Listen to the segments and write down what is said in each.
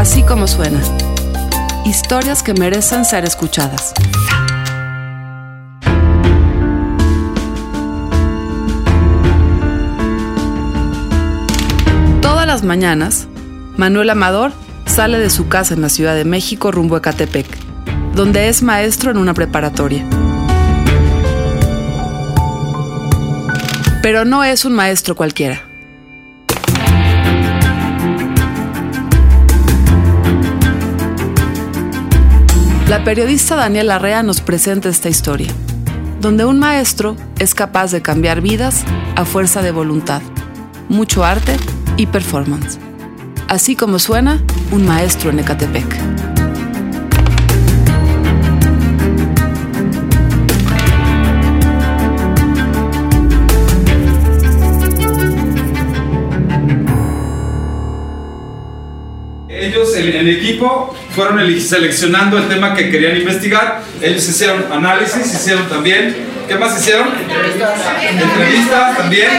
Así como suena. Historias que merecen ser escuchadas. Todas las mañanas, Manuel Amador sale de su casa en la Ciudad de México rumbo a Ecatepec, donde es maestro en una preparatoria. Pero no es un maestro cualquiera. La periodista Daniela Arrea nos presenta esta historia, donde un maestro es capaz de cambiar vidas a fuerza de voluntad, mucho arte y performance. Así como suena un maestro en Ecatepec. Ellos, el, el equipo, fueron el- seleccionando el tema que querían investigar. Ellos hicieron análisis, hicieron también. ¿Qué más hicieron? Entrevistas también.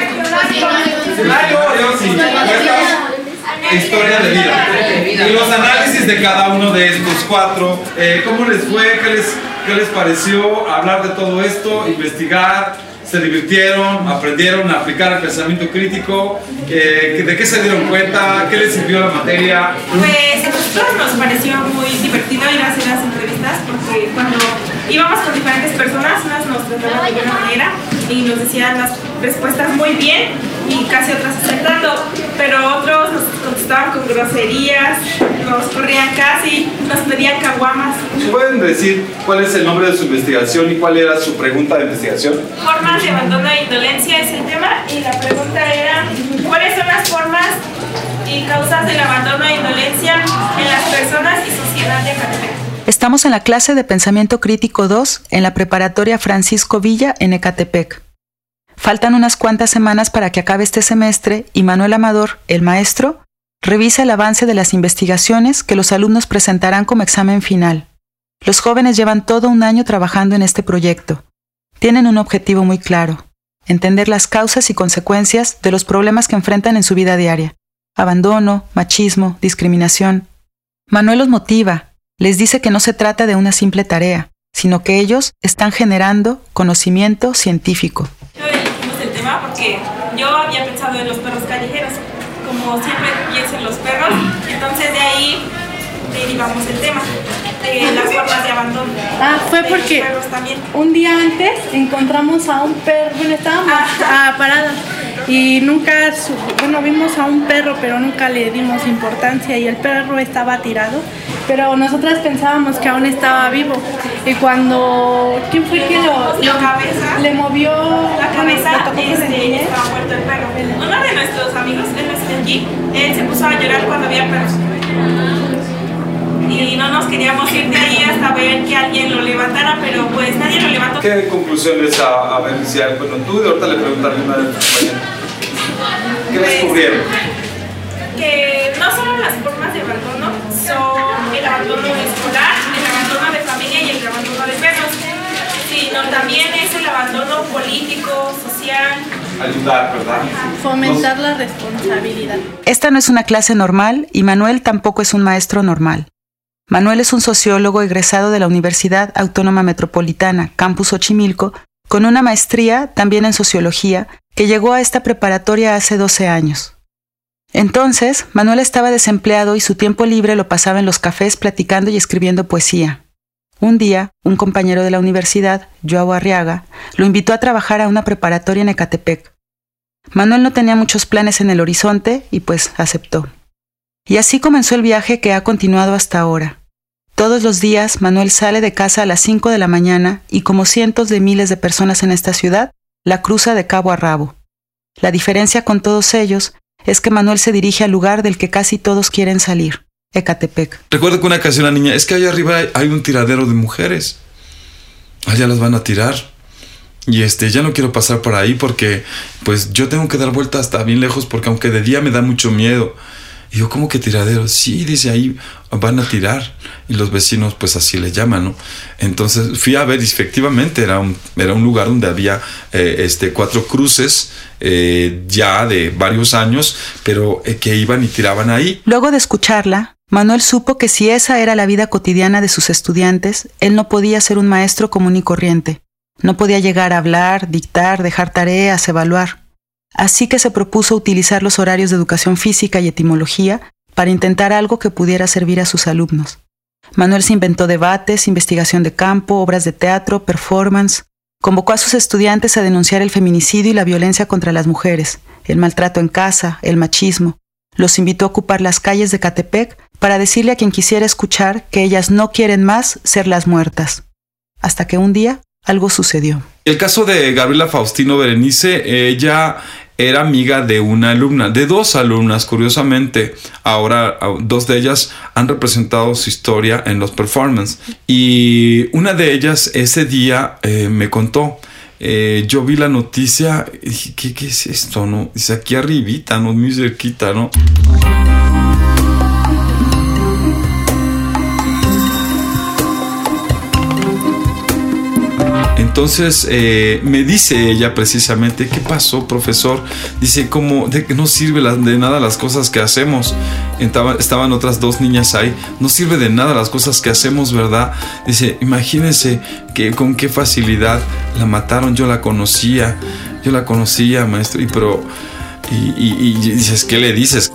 Historia de vida. Y los análisis de cada uno de estos cuatro. Eh, ¿Cómo les fue? ¿Qué les, ¿Qué les pareció hablar de todo esto? Investigar. ¿Se divirtieron? ¿Aprendieron a aplicar el pensamiento crítico? Eh, ¿De qué se dieron cuenta? ¿Qué les sirvió la materia? Pues a nosotros nos pareció muy divertido ir a hacer las entrevistas porque cuando íbamos con diferentes personas, unas nos trataban de buena manera y nos decían las respuestas muy bien y casi otras acertando, pero otros nos contestaban con groserías, nos corrían casi, nos pedían caguamas. ¿Pueden decir cuál es el nombre de su investigación y cuál era su pregunta de investigación? Formas de abandono e indolencia es el tema y la pregunta era ¿cuáles son las formas y causas del abandono e indolencia en las personas y sociedad de Ecatepec? Estamos en la clase de Pensamiento Crítico 2 en la preparatoria Francisco Villa en Ecatepec. Faltan unas cuantas semanas para que acabe este semestre y Manuel Amador, el maestro, revisa el avance de las investigaciones que los alumnos presentarán como examen final. Los jóvenes llevan todo un año trabajando en este proyecto. Tienen un objetivo muy claro, entender las causas y consecuencias de los problemas que enfrentan en su vida diaria. Abandono, machismo, discriminación. Manuel los motiva, les dice que no se trata de una simple tarea, sino que ellos están generando conocimiento científico. Yo elegimos el tema porque yo había pensado en los perros callejeros, como siempre pienso en los perros, entonces de ahí derivamos el tema, de las formas de abandono. Ah, fue porque un día antes encontramos a un perro, bueno, estábamos ah, paradas y nunca, bueno, vimos a un perro, pero nunca le dimos importancia y el perro estaba tirado, pero nosotras pensábamos que aún estaba vivo y cuando, ¿quién fue que lo, La cabeza. le movió La cabeza, le tocó este, sencillez? estaba muerto el perro. Uno de nuestros amigos, él él se puso a llorar cuando había perros. Y no nos queríamos ir de ahí hasta ver que alguien lo levantara, pero pues nadie lo levantó. ¿Qué conclusiones a, a hay? Bueno, tú de ahorita le preguntaré a una de tus compañeras. ¿Qué descubrieron? que no solo las formas de abandono son el abandono escolar, el abandono de familia y el abandono de perros, sino también es el abandono político, social. Ayudar, ¿verdad? Fomentar la responsabilidad. Esta no es una clase normal y Manuel tampoco es un maestro normal. Manuel es un sociólogo egresado de la Universidad Autónoma Metropolitana, Campus Xochimilco, con una maestría también en sociología que llegó a esta preparatoria hace 12 años. Entonces, Manuel estaba desempleado y su tiempo libre lo pasaba en los cafés platicando y escribiendo poesía. Un día, un compañero de la universidad, Joao Arriaga, lo invitó a trabajar a una preparatoria en Ecatepec. Manuel no tenía muchos planes en el horizonte y pues aceptó. Y así comenzó el viaje que ha continuado hasta ahora. Todos los días Manuel sale de casa a las 5 de la mañana y como cientos de miles de personas en esta ciudad, la cruza de cabo a rabo. La diferencia con todos ellos es que Manuel se dirige al lugar del que casi todos quieren salir, Ecatepec. Recuerdo que una ocasión la niña, es que allá arriba hay, un tiradero de mujeres. Allá las van a tirar. Y este, ya no quiero pasar por ahí porque pues yo tengo que dar vuelta hasta bien lejos porque aunque de día me da mucho miedo. Y yo, ¿cómo que tiradero? Sí, dice ahí van a tirar. Y los vecinos, pues así le llaman, ¿no? Entonces fui a ver, y efectivamente era un, era un lugar donde había eh, este, cuatro cruces eh, ya de varios años, pero eh, que iban y tiraban ahí. Luego de escucharla, Manuel supo que si esa era la vida cotidiana de sus estudiantes, él no podía ser un maestro común y corriente. No podía llegar a hablar, dictar, dejar tareas, evaluar. Así que se propuso utilizar los horarios de educación física y etimología para intentar algo que pudiera servir a sus alumnos. Manuel se inventó debates, investigación de campo, obras de teatro, performance. Convocó a sus estudiantes a denunciar el feminicidio y la violencia contra las mujeres, el maltrato en casa, el machismo. Los invitó a ocupar las calles de Catepec para decirle a quien quisiera escuchar que ellas no quieren más ser las muertas. Hasta que un día algo sucedió. El caso de Gabriela Faustino Berenice, ella era amiga de una alumna, de dos alumnas, curiosamente. Ahora dos de ellas han representado su historia en los performances. Y una de ellas ese día eh, me contó. Eh, yo vi la noticia y dije, ¿qué, ¿qué, es esto? No? Dice aquí arribita, no muy cerquita, ¿no? Entonces eh, me dice ella precisamente, ¿qué pasó, profesor? Dice, como de que no sirve de nada las cosas que hacemos. estaban otras dos niñas ahí, no sirve de nada las cosas que hacemos, ¿verdad? Dice, imagínense que con qué facilidad la mataron, yo la conocía, yo la conocía, maestro, y pero... y dices, ¿qué le dices?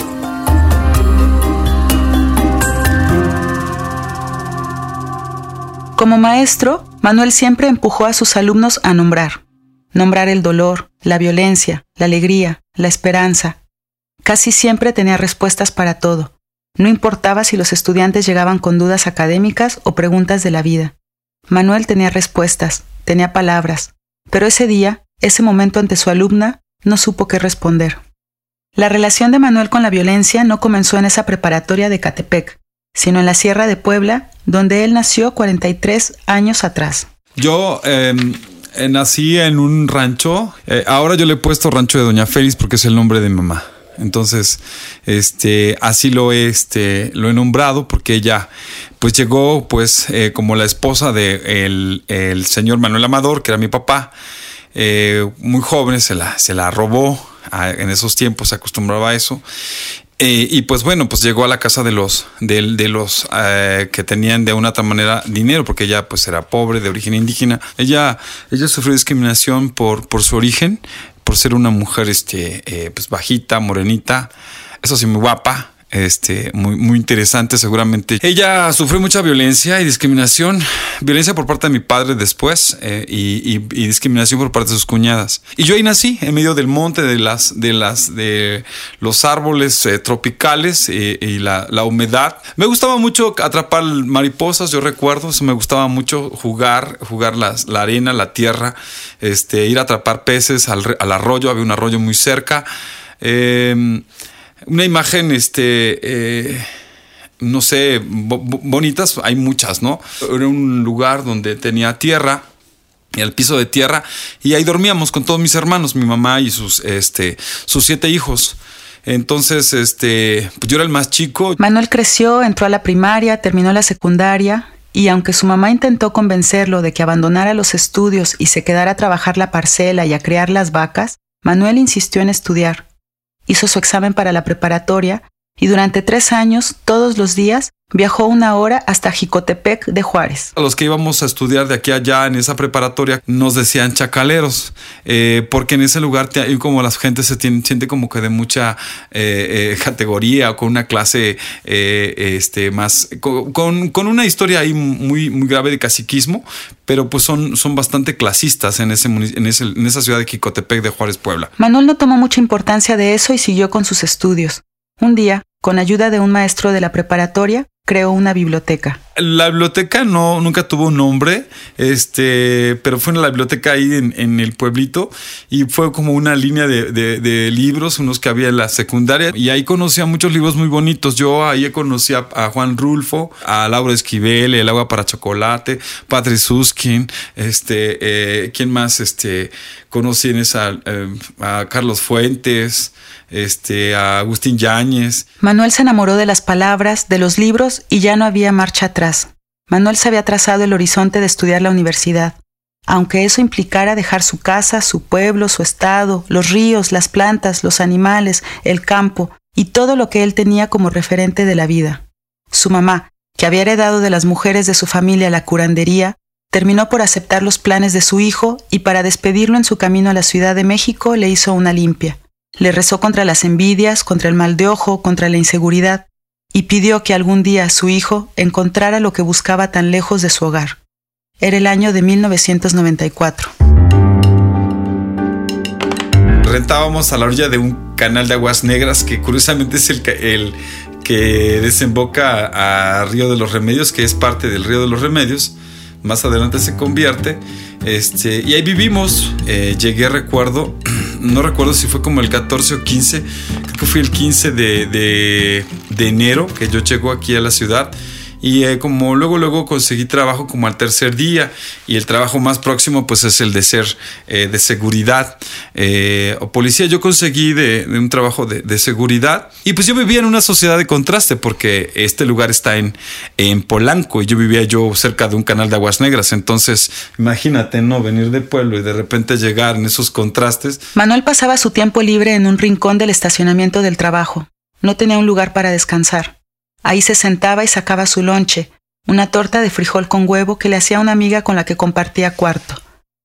Como maestro, Manuel siempre empujó a sus alumnos a nombrar. Nombrar el dolor, la violencia, la alegría, la esperanza. Casi siempre tenía respuestas para todo. No importaba si los estudiantes llegaban con dudas académicas o preguntas de la vida. Manuel tenía respuestas, tenía palabras, pero ese día, ese momento ante su alumna, no supo qué responder. La relación de Manuel con la violencia no comenzó en esa preparatoria de Catepec, sino en la Sierra de Puebla, donde él nació 43 años atrás. Yo em, eh, nací en un rancho, eh, ahora yo le he puesto rancho de Doña Félix porque es el nombre de mamá. Entonces, este, así lo he, este, lo he nombrado porque ella, pues llegó, pues, eh, como la esposa de el, señor Manuel Amador, que era mi papá, muy joven, se la, se la robó. en esos tiempos se acostumbraba a eso eh, y pues bueno, pues llegó a la casa de los, de, los eh, que tenían de una otra manera dinero, porque ella pues era pobre, de origen indígena. Ella, ella sufrió discriminación por, por su origen, por ser una mujer este, eh, pues bajita, morenita, eso sí, muy guapa este, muy, muy interesante seguramente. Ella sufrió mucha violencia y discriminación, violencia por parte de mi padre después eh, y, discriminación por parte de sus cuñadas. Y yo ahí nací, en medio del monte, de las, de las, de los árboles eh, tropicales eh, y la, humedad. Me gustaba mucho atrapar mariposas, yo recuerdo, me gustaba mucho jugar, jugar la arena, la tierra, este, ir a atrapar peces al, al arroyo, había un arroyo muy cerca. Eh, una imagen, este, eh, no sé, bonitas, hay muchas, ¿no? Era un lugar donde tenía tierra, el piso de tierra, y ahí dormíamos con todos mis hermanos, mi mamá y sus, este, sus siete hijos. Entonces, este, pues yo era el más chico. Manuel creció, entró a la primaria, terminó la secundaria, y aunque su mamá intentó convencerlo de que abandonara los estudios y se quedara a trabajar la parcela y a criar las vacas, Manuel insistió en estudiar hizo su examen para la preparatoria y durante tres años, todos los días, viajó una hora hasta Jicotepec de Juárez. A los que íbamos a estudiar de aquí a allá en esa preparatoria nos decían chacaleros, eh, porque en ese lugar te, como la gente se siente como que de mucha eh, eh, categoría o con una clase este, más, con, con, una historia ahí muy, muy grave de caciquismo, pero pues son, son bastante clasistas en, ese, en, ese, en esa ciudad de Jicotepec de Juárez, Puebla. Manuel no tomó mucha importancia de eso y siguió con sus estudios. Un día, con ayuda de un maestro de la preparatoria, creó una biblioteca. La biblioteca no, nunca tuvo un nombre, este, pero fue en la biblioteca ahí en, el pueblito y fue como una línea de, libros, unos que había en la secundaria y ahí conocí a muchos libros muy bonitos. Yo ahí conocí a, Juan Rulfo, a Laura Esquivel, El agua para chocolate, Patrick Suskin, este, eh, ¿quién más? Este, conocí en esa, eh, a Carlos Fuentes, este, a Agustín Yáñez. Manuel se enamoró de las palabras, de los libros y ya no había marcha atrás. Manuel se había trazado el horizonte de estudiar la universidad, aunque eso implicara dejar su casa, su pueblo, su estado, los ríos, las plantas, los animales, el campo y todo lo que él tenía como referente de la vida. su mamá, que había heredado de las mujeres de su familia la curandería, terminó por aceptar los planes de su hijo y para despedirlo en su camino a la Ciudad de México le hizo una limpia. Le rezó contra las envidias, contra el mal de ojo, contra la inseguridad, y pidió que algún día su hijo encontrara lo que buscaba tan lejos de su hogar. Era el año de 1994. Rentábamos a la orilla de un canal de aguas negras que curiosamente es el, que desemboca a Río de los Remedios, que es parte del Río de los Remedios. Más adelante se convierte. Este, y ahí vivimos. Eh, llegué, recuerdo, no recuerdo si fue como el 14 o 15, creo que fue el 15 de, de, enero que yo llego aquí a la ciudad y eh, como luego luego conseguí trabajo como al tercer día y el trabajo más próximo pues es el de ser eh, de seguridad eh, o policía yo conseguí un trabajo de, seguridad. Y pues yo vivía en una sociedad de contraste porque este lugar está en, en Polanco y yo vivía yo cerca de un canal de aguas negras. Entonces imagínate no venir de pueblo y de repente llegar en esos contrastes. Manuel pasaba su tiempo libre en un rincón del estacionamiento del trabajo. No tenía un lugar para descansar. Ahí se sentaba y sacaba su lonche, una torta de frijol con huevo que le hacía una amiga con la que compartía cuarto.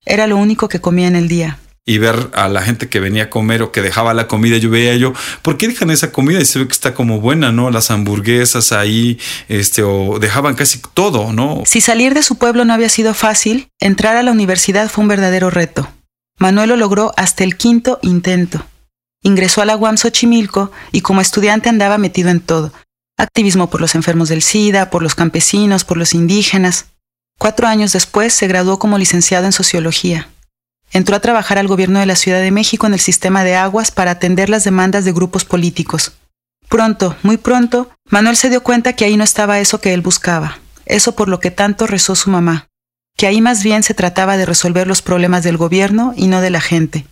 Era lo único que comía en el día. Y ver a la gente que venía a comer o que dejaba la comida, yo veía yo, ¿por qué dejan esa comida? Y se ve que está como buena, ¿no? Las hamburguesas ahí, este, o dejaban casi todo, ¿no? Si salir de su pueblo no había sido fácil, entrar a la universidad fue un verdadero reto. Manuel lo logró hasta el quinto intento. Ingresó a la UAM Xochimilco y como estudiante andaba metido en todo, activismo por los enfermos del SIDA, por los campesinos, por los indígenas. Cuatro años después se graduó como licenciado en sociología. Entró a trabajar al gobierno de la Ciudad de México en el sistema de aguas para atender las demandas de grupos políticos. Pronto, muy pronto, Manuel se dio cuenta que ahí no estaba eso que él buscaba, eso por lo que tanto rezó su mamá, que ahí más bien se trataba de resolver los problemas del gobierno y no de la gente.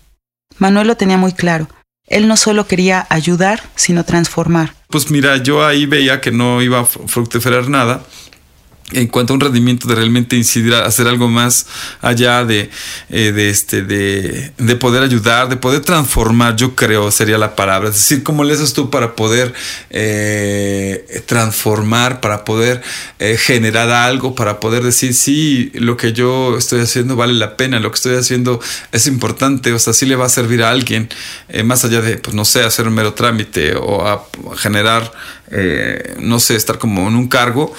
Manuel lo tenía muy claro, él no solo quería ayudar, sino transformar. Pues mira, yo ahí veía que no iba a fructificar nada en cuanto a un rendimiento de realmente incidir a hacer algo más allá de, eh, de este de, de, poder ayudar de poder transformar yo creo sería la palabra. Es decir cómo le haces tú para poder eh, transformar para poder eh, generar algo para poder decir sí lo que yo estoy haciendo vale la pena lo que estoy haciendo es importante o sea sí le va a servir a alguien más allá de pues no sé hacer un mero trámite o a generar no sé estar como en un cargo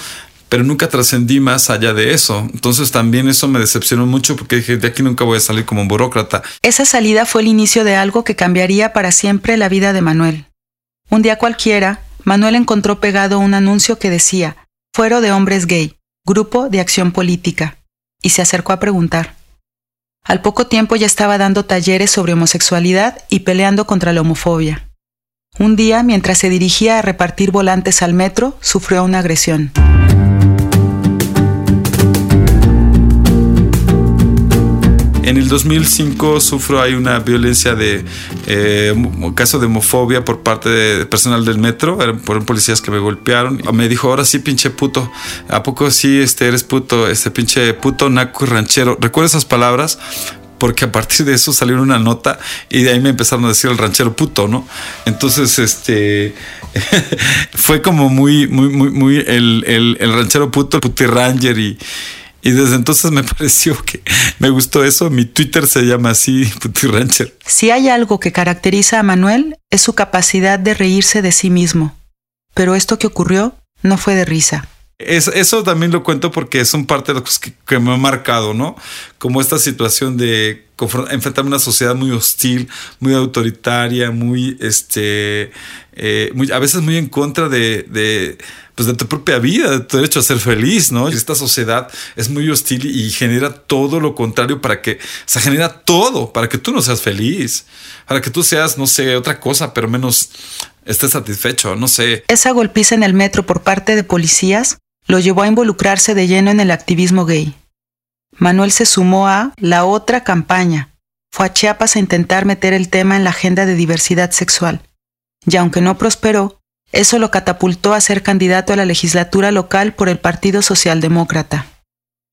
pero nunca trascendí más allá de eso. Entonces también eso me decepcionó mucho porque dije, de aquí nunca voy a salir como un burócrata. Esa salida fue el inicio de algo que cambiaría para siempre la vida de Manuel. Un día cualquiera, Manuel encontró pegado un anuncio que decía, Fuero de Hombres Gay, Grupo de Acción Política, y se acercó a preguntar. Al poco tiempo ya estaba dando talleres sobre homosexualidad y peleando contra la homofobia. Un día, mientras se dirigía a repartir volantes al metro, sufrió una agresión. En el 2005 sufro ahí una violencia de eh, un caso de homofobia por parte de personal del metro, eran policías que me golpearon. Me dijo, ahora sí, pinche puto, ¿a poco sí este, eres puto, este pinche puto, naco ranchero? ¿Recuerda esas palabras? porque a partir de eso salió una nota y de ahí me empezaron a decir el ranchero puto, ¿no? Entonces, este, fue como muy, muy, muy, muy el, el, el ranchero puto, el puti ranger y, y desde entonces me pareció que me gustó eso. Mi Twitter se llama así, Puti Rancher. Si hay algo que caracteriza a Manuel es su capacidad de reírse de sí mismo. Pero esto que ocurrió no fue de risa. Es, eso también lo cuento porque es un parte de lo que, que, me ha marcado, ¿no? Como esta situación de enfrentarme a una sociedad muy hostil, muy autoritaria, muy, este, eh, a veces muy en contra de, pues de tu propia vida, de tu derecho a ser feliz, ¿no? Esta sociedad es muy hostil y genera todo lo contrario para que, o sea, genera todo para que tú no seas feliz, para que tú seas, no sé, otra cosa, pero menos estés satisfecho, no sé. Esa golpiza en el metro por parte de policías lo llevó a involucrarse de lleno en el activismo gay. Manuel se sumó a la otra campaña. Fue a Chiapas a intentar meter el tema en la agenda de diversidad sexual. Y aunque no prosperó, eso lo catapultó a ser candidato a la legislatura local por el Partido Socialdemócrata.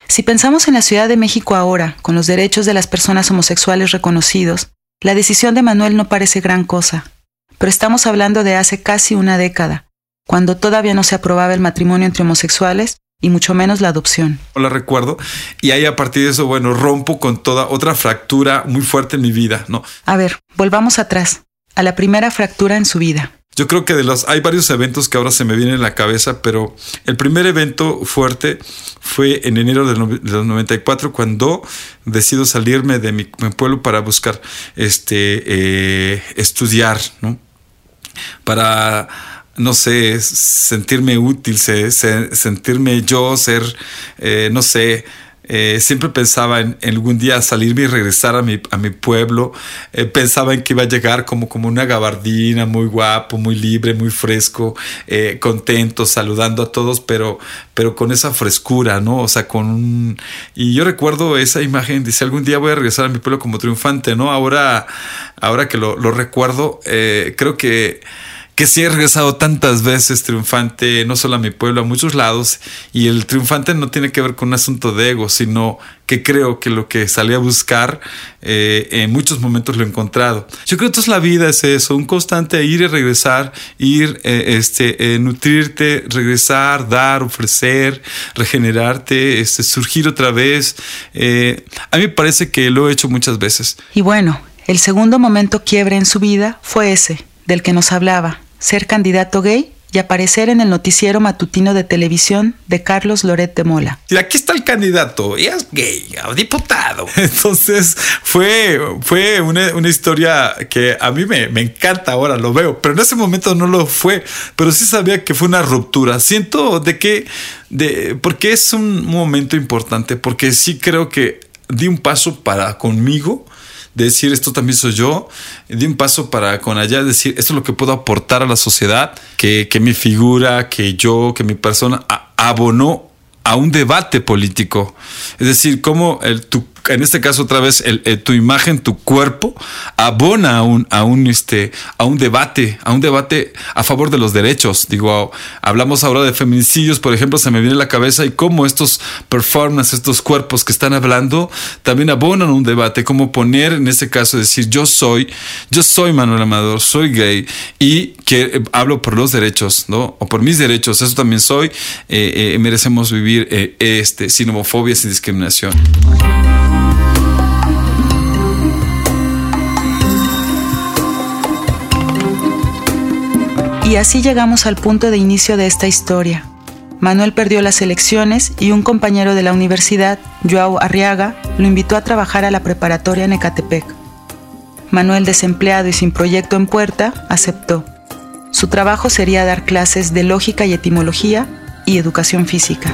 Si pensamos en la Ciudad de México ahora, con los derechos de las personas homosexuales reconocidos, la decisión de Manuel no parece gran cosa, pero estamos hablando de hace casi una década, cuando todavía no se aprobaba el matrimonio entre homosexuales y mucho menos la adopción. La recuerdo y ahí a partir de eso, bueno, rompo con toda otra fractura muy fuerte en mi vida, ¿no? A ver, volvamos atrás, a la primera fractura en su vida. Yo creo que de los hay varios eventos que ahora se me vienen en la cabeza, pero el primer evento fuerte fue en enero del, 94 cuando decido salirme de mi, pueblo para buscar este eh, estudiar, ¿no? Para no sé, sentirme útil, sentirme yo, ser, eh, no sé, eh, siempre pensaba en, algún día salirme y regresar a mi, a mi pueblo. Eh, pensaba en que iba a llegar como, como una gabardina, muy guapo, muy libre, muy fresco, contento, saludando a todos, pero, pero con esa frescura, ¿no? O sea, con un... Y yo recuerdo esa imagen, dice, algún día voy a regresar a mi pueblo como triunfante, ¿no? Ahora, ahora que lo recuerdo, creo que que sí he regresado tantas veces triunfante, no solo a mi pueblo, a muchos lados, y el triunfante no tiene que ver con un asunto de ego, sino que creo que lo que salí a buscar eh, en muchos momentos lo he encontrado. Yo creo que toda la vida es eso, un constante ir y regresar, ir, eh, este, eh, nutrirte, regresar, dar, ofrecer, regenerarte, este, surgir otra vez. a mí me parece que lo he hecho muchas veces. Y bueno, el segundo momento quiebre en su vida fue ese, del que nos hablaba, ser candidato gay y aparecer en el noticiero matutino de televisión de Carlos Loret de Mola. Y aquí está el candidato, y es gay, diputado. Entonces fue, fue una, historia que a mí me, me, encanta ahora, lo veo, pero en ese momento no lo fue, pero sí sabía que fue una ruptura. Siento de que, de, porque es un momento importante, porque sí creo que di un paso para conmigo decir esto también soy yo, di un paso para con allá decir esto es lo que puedo aportar a la sociedad, que, que mi figura, que yo, que mi persona abonó a un debate político. Es decir, cómo el, tu en este caso otra vez, el, tu imagen, tu cuerpo, abona este, a un debate, a un debate a favor de los derechos. Digo, hablamos ahora de feminicidios, por ejemplo, se me viene a la cabeza y cómo estos performances, estos cuerpos que están hablando, también abonan un debate, cómo poner en este caso, decir, yo soy, yo soy Manuel Amador, soy gay y que eh, hablo por los derechos, ¿no? O por mis derechos, eso también soy, eh, eh, merecemos vivir este, sin homofobia, sin discriminación. Y así llegamos al punto de inicio de esta historia. Manuel perdió las elecciones y un compañero de la universidad, Joao Arriaga, lo invitó a trabajar a la preparatoria en Ecatepec. Manuel, desempleado y sin proyecto en puerta, aceptó. Su trabajo sería dar clases de lógica y etimología y educación física.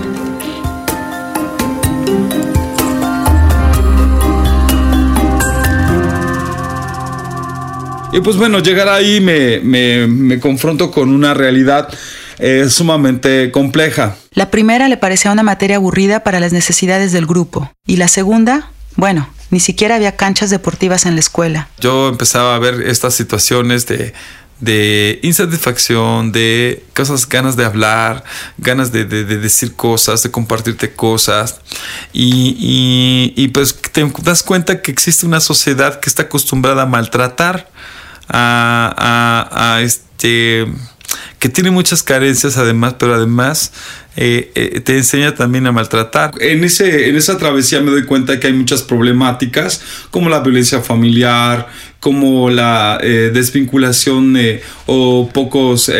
Y pues bueno, llegar ahí me, me, confronto con una realidad eh, sumamente compleja. La primera le parecía una materia aburrida para las necesidades del grupo. Y la segunda, bueno, ni siquiera había canchas deportivas en la escuela. Yo empezaba a ver estas situaciones de, de insatisfacción, de cosas, ganas de hablar, ganas de, decir cosas, de compartirte cosas. Y, y, pues te das cuenta que existe una sociedad que está acostumbrada a maltratar a, este que tiene muchas carencias además, pero además eh, eh, te enseña también a maltratar. En, ese, en esa travesía me doy cuenta que hay muchas problemáticas como la violencia familiar, como la eh, desvinculación o pocos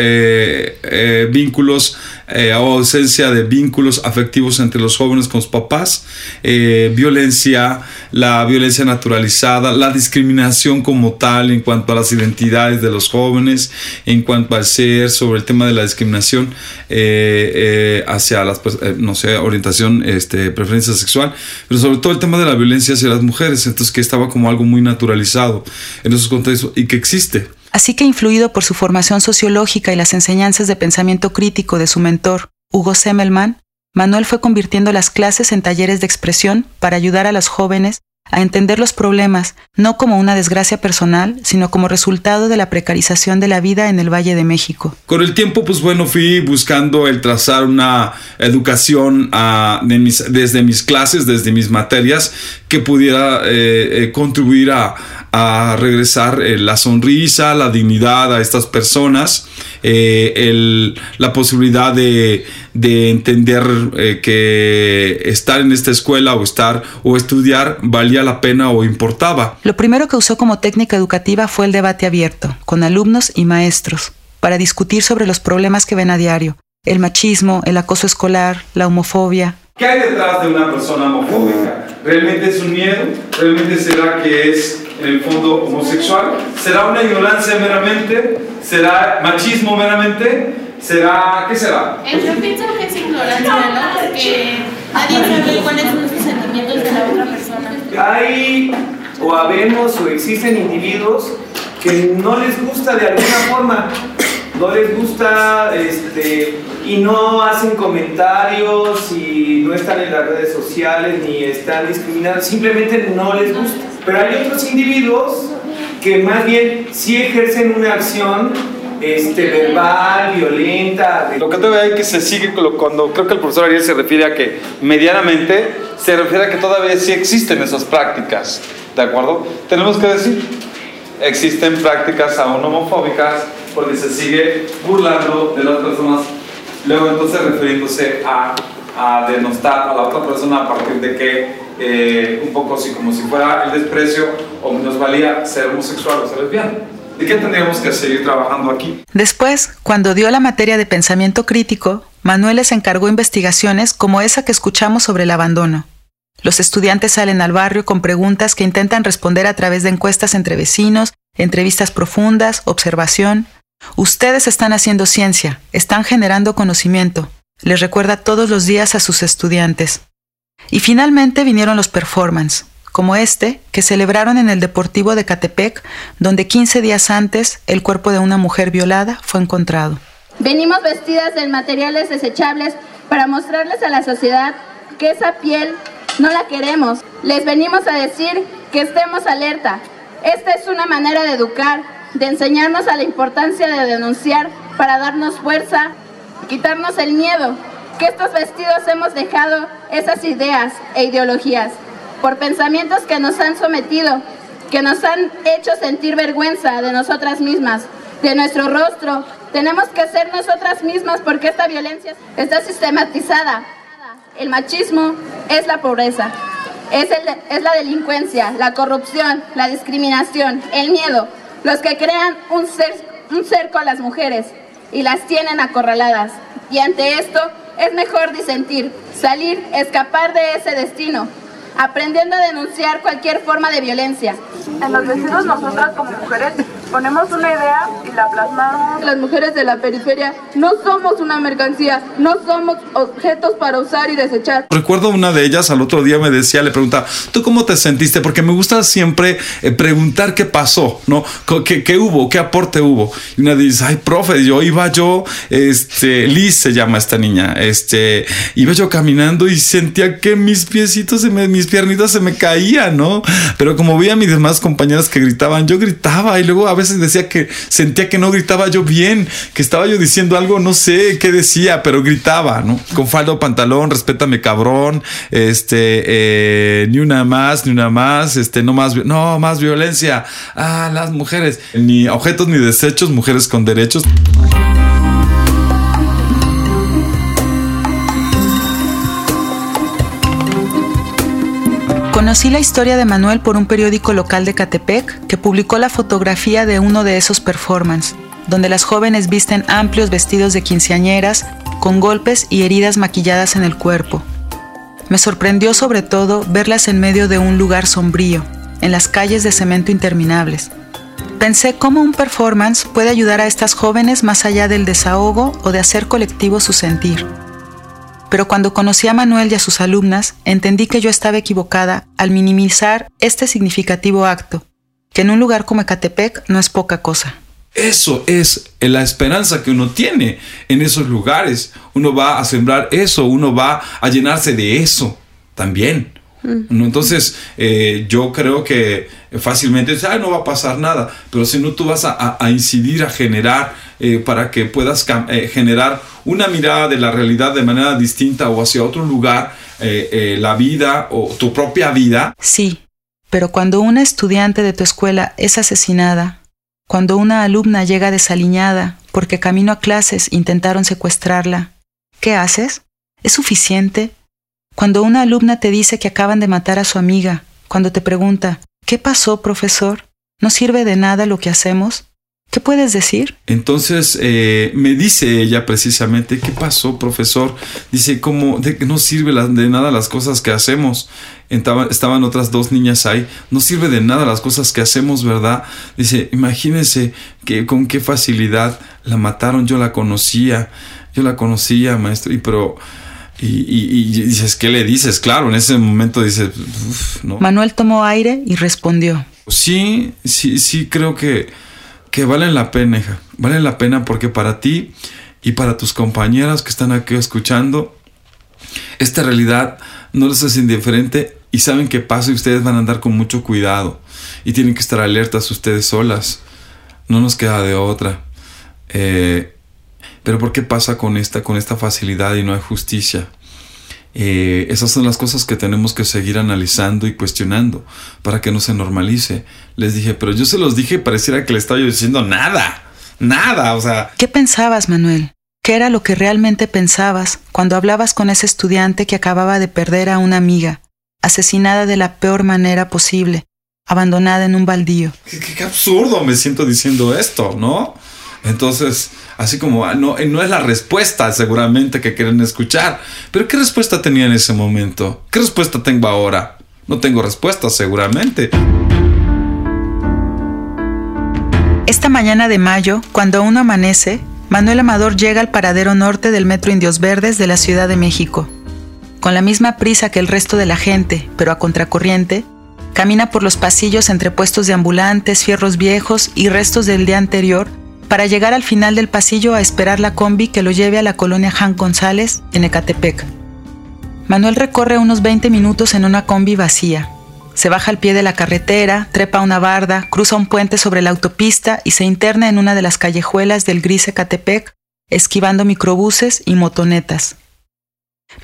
vínculos o ausencia de vínculos afectivos entre los jóvenes con sus papás, violencia, la violencia naturalizada, la discriminación como tal en cuanto a las identidades de los jóvenes, en cuanto al ser, sobre el tema de la discriminación hacia las, eh, no sé, orientación, este, preferencia sexual, pero sobre todo el tema de la violencia hacia las mujeres, entonces que estaba como algo muy naturalizado en esos contextos y que existe. Así que influido por su formación sociológica y las enseñanzas de pensamiento crítico de su mentor, Hugo Semmelman, Manuel fue convirtiendo las clases en talleres de expresión para ayudar a los jóvenes a entender los problemas no como una desgracia personal, sino como resultado de la precarización de la vida en el Valle de México. Con el tiempo, pues bueno, fui buscando el trazar una educación ah, desde mis clases, desde mis materias, que pudiera eh, eh, contribuir a, a regresar eh, la sonrisa, la dignidad a estas personas, eh, la posibilidad de, entender eh, que estar en esta escuela o estar o estudiar valía la pena o importaba. Lo primero que usó como técnica educativa fue el debate abierto, con alumnos y maestros, para discutir sobre los problemas que ven a diario, el machismo, el acoso escolar, la homofobia. ¿Qué hay detrás de una persona homofóbica? ¿Realmente es un miedo? ¿Realmente será que es en el fondo homosexual? ¿Será una ignorancia meramente? ¿Será machismo meramente? ¿Será qué será? Yo pienso que es ignorancia, ¿no? Porque nadie sabe cuáles son los sentimientos de la otra persona. Hay o habemos o existen individuos que no les gusta de alguna forma no les gusta este, y no hacen comentarios y no están en las redes sociales ni están discriminando, simplemente no les gusta. Pero hay otros individuos que más bien sí ejercen una acción este, verbal, violenta. Lo que te veo es que se sigue cuando creo que el profesor Ariel se refiere a que medianamente se refiere a que todavía sí existen esas prácticas, ¿de acuerdo? Tenemos que decir, existen prácticas aún homofóbicas porque se sigue burlando de las personas, luego entonces refiriéndose a, a denostar a la otra persona a partir de que eh, un poco así como si fuera el desprecio o nos valía ser homosexual o ser lesbiana. ¿De qué tendríamos que seguir trabajando aquí? Después, cuando dio la materia de pensamiento crítico, Manuel les encargó investigaciones como esa que escuchamos sobre el abandono. Los estudiantes salen al barrio con preguntas que intentan responder a través de encuestas entre vecinos, entrevistas profundas, observación. Ustedes están haciendo ciencia, están generando conocimiento, les recuerda todos los días a sus estudiantes. Y finalmente vinieron los performance, como este, que celebraron en el Deportivo de Catepec, donde 15 días antes el cuerpo de una mujer violada fue encontrado. Venimos vestidas en materiales desechables para mostrarles a la sociedad que esa piel no la queremos. Les venimos a decir que estemos alerta. Esta es una manera de educar, de enseñarnos a la importancia de denunciar para darnos fuerza, quitarnos el miedo, que estos vestidos hemos dejado esas ideas e ideologías por pensamientos que nos han sometido, que nos han hecho sentir vergüenza de nosotras mismas, de nuestro rostro. Tenemos que ser nosotras mismas porque esta violencia está sistematizada. El machismo es la pobreza, es, es la delincuencia, la corrupción, la discriminación, el miedo, los que crean un, un cerco a las mujeres y las tienen acorraladas. Y ante esto es mejor disentir, salir, escapar de ese destino, aprendiendo a denunciar cualquier forma de violencia. En los vestidos nosotras como mujeres ponemos una idea y la plasmamos. Las mujeres de la periferia no somos una mercancía, no somos objetos para usar y desechar. Recuerdo una de ellas al otro día me decía, le preguntaba, ¿tú cómo te sentiste? Porque me gusta siempre eh, preguntar qué pasó, ¿no? ¿Qué, ¿Qué, hubo? ¿Qué aporte hubo? Y una dice, ay, profe, yo iba yo, este, Liz se llama esta niña, este, iba yo caminando y sentía que mis piecitos, se me, mis piernitas se me caían, ¿no? Pero como vi a mis demás compañeras que gritaban, yo gritaba y luego a veces decía que sentía que no gritaba yo bien, que estaba yo diciendo algo, no sé qué decía, pero gritaba, ¿no? Con faldo pantalón, respétame cabrón, este, eh, ni una más, ni una más, este, no más, no, más violencia. Ah, las mujeres, ni objetos ni desechos, mujeres con derechos. Conocí la historia de Manuel por un periódico local de Catepec que publicó la fotografía de uno de esos performances, donde las jóvenes visten amplios vestidos de quinceañeras con golpes y heridas maquilladas en el cuerpo. Me sorprendió sobre todo verlas en medio de un lugar sombrío, en las calles de cemento interminables. Pensé cómo un performance puede ayudar a estas jóvenes más allá del desahogo o de hacer colectivo su sentir pero cuando conocí a Manuel y a sus alumnas, entendí que yo estaba equivocada al minimizar este significativo acto, que en un lugar como Ecatepec no es poca cosa. Eso es la esperanza que uno tiene en esos lugares. Uno va a sembrar eso, uno va a llenarse de eso también. Entonces, eh, yo creo que fácilmente no va a pasar nada, pero si no, tú vas a, incidir, a generar, eh, para que puedas eh, generar una mirada de la realidad de manera distinta o hacia otro lugar, la vida o tu propia vida. Sí, Pero cuando una estudiante de tu escuela es asesinada, cuando una alumna llega desaliñada porque camino a clases intentaron secuestrarla, ¿qué haces? ¿Es suficiente? Cuando una alumna te dice que acaban de matar a su amiga, cuando te pregunta, ¿qué pasó, profesor? ¿No sirve de nada lo que hacemos? ¿Qué puedes decir? Entonces eh, me dice ella precisamente, ¿qué pasó, profesor? Dice, ¿cómo de no sirve de nada las cosas que hacemos? estaban otras dos niñas ahí, no sirve de nada las cosas que hacemos, ¿verdad? Dice, imagínense que con qué facilidad la mataron, yo la conocía, yo la conocía, maestro, y pero... Y, dices, ¿qué le dices? Claro, en ese momento dices, ¿no? Manuel tomó aire y respondió. Sí, sí, sí, creo que que valen la pena, hija. Valen la pena porque para ti y para tus compañeras que están aquí escuchando, esta realidad no les es indiferente y saben que pasa y ustedes van a andar con mucho cuidado y tienen que estar alertas ustedes solas. No nos queda de otra. Eh, pero ¿por qué pasa con esta, con esta facilidad y no hay justicia? Eh, esas son las cosas que tenemos que seguir analizando y cuestionando para que no se normalice. Les dije, pero yo se los dije, pareciera que le estaba diciendo nada, nada, o sea... ¿Qué pensabas, Manuel? ¿Qué era lo que realmente pensabas cuando hablabas con ese estudiante que acababa de perder a una amiga, asesinada de la peor manera posible, abandonada en un baldío? qué absurdo me siento diciendo esto, ¿no? Entonces, así como ah, no, no es la respuesta seguramente que quieren escuchar. Pero ¿qué respuesta tenía en ese momento? ¿Qué respuesta tengo ahora? No tengo respuesta seguramente. Esta mañana de mayo, cuando aún amanece, Manuel Amador llega al paradero norte del Metro Indios Verdes de la Ciudad de México. Con la misma prisa que el resto de la gente, pero a contracorriente, camina por los pasillos entre puestos de ambulantes, fierros viejos y restos del día anterior para llegar al final del pasillo a esperar la combi que lo lleve a la colonia Jan González, en Ecatepec. Manuel recorre unos 20 minutos en una combi vacía. Se baja al pie de la carretera, trepa una barda, cruza un puente sobre la autopista y se interna en una de las callejuelas del gris Ecatepec, esquivando microbuses y motonetas.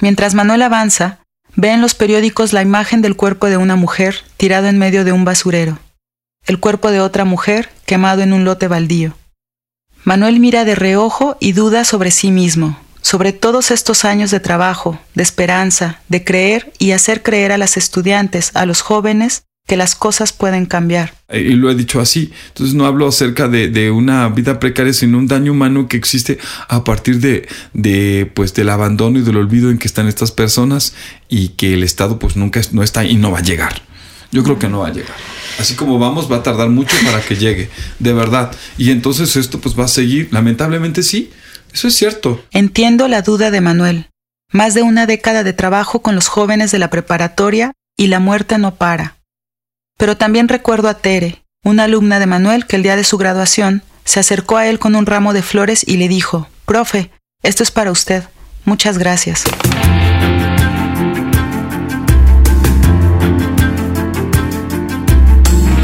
Mientras Manuel avanza, ve en los periódicos la imagen del cuerpo de una mujer tirado en medio de un basurero, el cuerpo de otra mujer quemado en un lote baldío. Manuel mira de reojo y duda sobre sí mismo, sobre todos estos años de trabajo, de esperanza, de creer y hacer creer a las estudiantes, a los jóvenes, que las cosas pueden cambiar. Eh, y lo he dicho así. Entonces no hablo acerca de, una vida precaria, sino un daño humano que existe a partir de, de, pues, del abandono y del olvido en que están estas personas y que el Estado pues nunca no está y no va a llegar. Yo creo que no va a llegar. Así como vamos, va a tardar mucho para que llegue, de verdad. Y entonces esto pues va a seguir, lamentablemente sí, eso es cierto. Entiendo la duda de Manuel. Más de una década de trabajo con los jóvenes de la preparatoria y la muerte no para. Pero también recuerdo a Tere, una alumna de Manuel que el día de su graduación se acercó a él con un ramo de flores y le dijo, Profe, esto es para usted. Muchas gracias.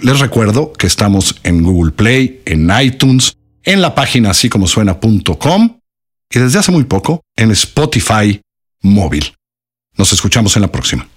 les recuerdo que estamos en Google Play, en iTunes, en la página así como suena.com y desde hace muy poco en Spotify móvil. Nos escuchamos en la próxima.